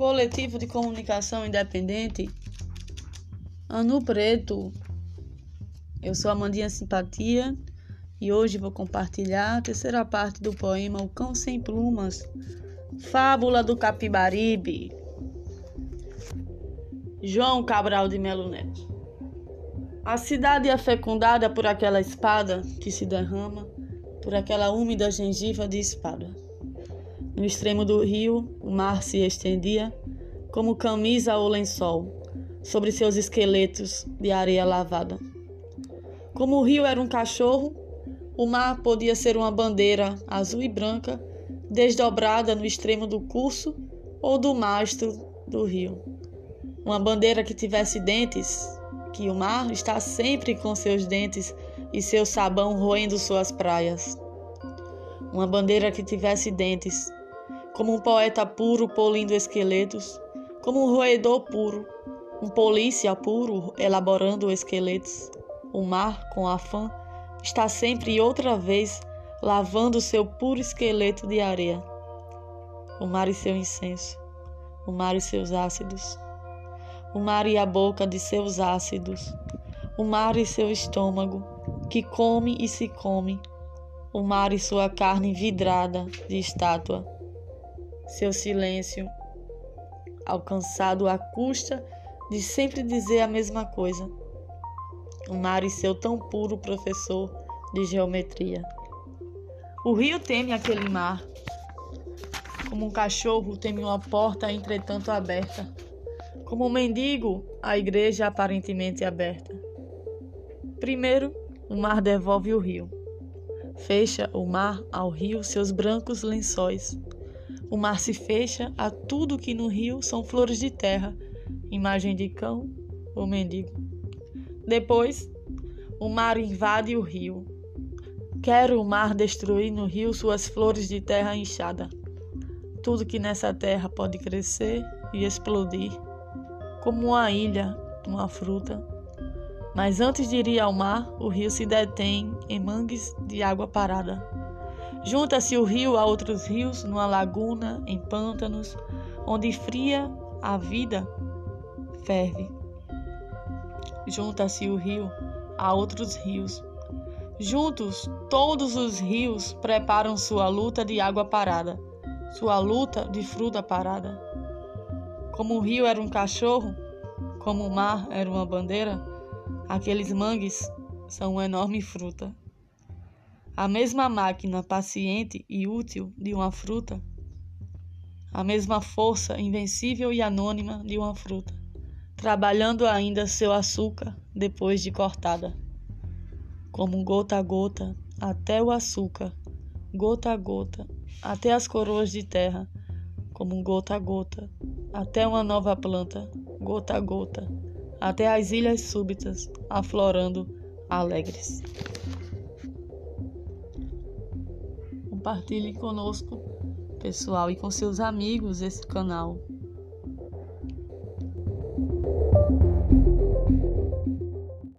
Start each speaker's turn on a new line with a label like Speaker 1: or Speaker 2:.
Speaker 1: coletivo de comunicação independente, Ano Preto. Eu sou Amandinha Simpatia e hoje vou compartilhar a terceira parte do poema O Cão Sem Plumas, Fábula do Capibaribe. João Cabral de Melo Neto. A cidade é fecundada por aquela espada que se derrama, por aquela úmida gengiva de espada. No extremo do rio, o mar se estendia como camisa ou lençol sobre seus esqueletos de areia lavada. Como o rio era um cachorro, o mar podia ser uma bandeira azul e branca desdobrada no extremo do curso ou do mastro do rio. Uma bandeira que tivesse dentes, que o mar está sempre com seus dentes e seu sabão roendo suas praias. Uma bandeira que tivesse dentes, como um poeta puro polindo esqueletos, como um roedor puro, um polícia puro elaborando esqueletos. O mar, com afã, está sempre outra vez lavando seu puro esqueleto de areia. O mar e seu incenso, o mar e seus ácidos, o mar e a boca de seus ácidos, o mar e seu estômago, que come e se come, o mar e sua carne vidrada de estátua seu silêncio, alcançado à custa de sempre dizer a mesma coisa. O mar e seu tão puro professor de geometria. O rio teme aquele mar, como um cachorro teme uma porta entretanto aberta, como um mendigo a igreja aparentemente aberta. Primeiro, o mar devolve o rio. Fecha o mar ao rio seus brancos lençóis o mar se fecha a tudo que no rio são flores de terra, imagem de cão ou mendigo. Depois, o mar invade o rio. Quer o mar destruir no rio suas flores de terra inchada. Tudo que nessa terra pode crescer e explodir, como uma ilha, uma fruta. Mas antes de ir ao mar, o rio se detém em mangues de água parada Junta-se o rio a outros rios, numa laguna, em pântanos, onde fria a vida ferve. Junta-se o rio a outros rios. Juntos, todos os rios preparam sua luta de água parada, sua luta de fruta parada. Como o rio era um cachorro, como o mar era uma bandeira, aqueles mangues são uma enorme fruta. A mesma máquina paciente e útil de uma fruta, a mesma força invencível e anônima de uma fruta, trabalhando ainda seu açúcar depois de cortada, como gota a gota até o açúcar, gota a gota até as coroas de terra, como gota a gota até uma nova planta, gota a gota até as ilhas súbitas aflorando alegres. Compartilhe conosco, pessoal, e com seus amigos esse canal.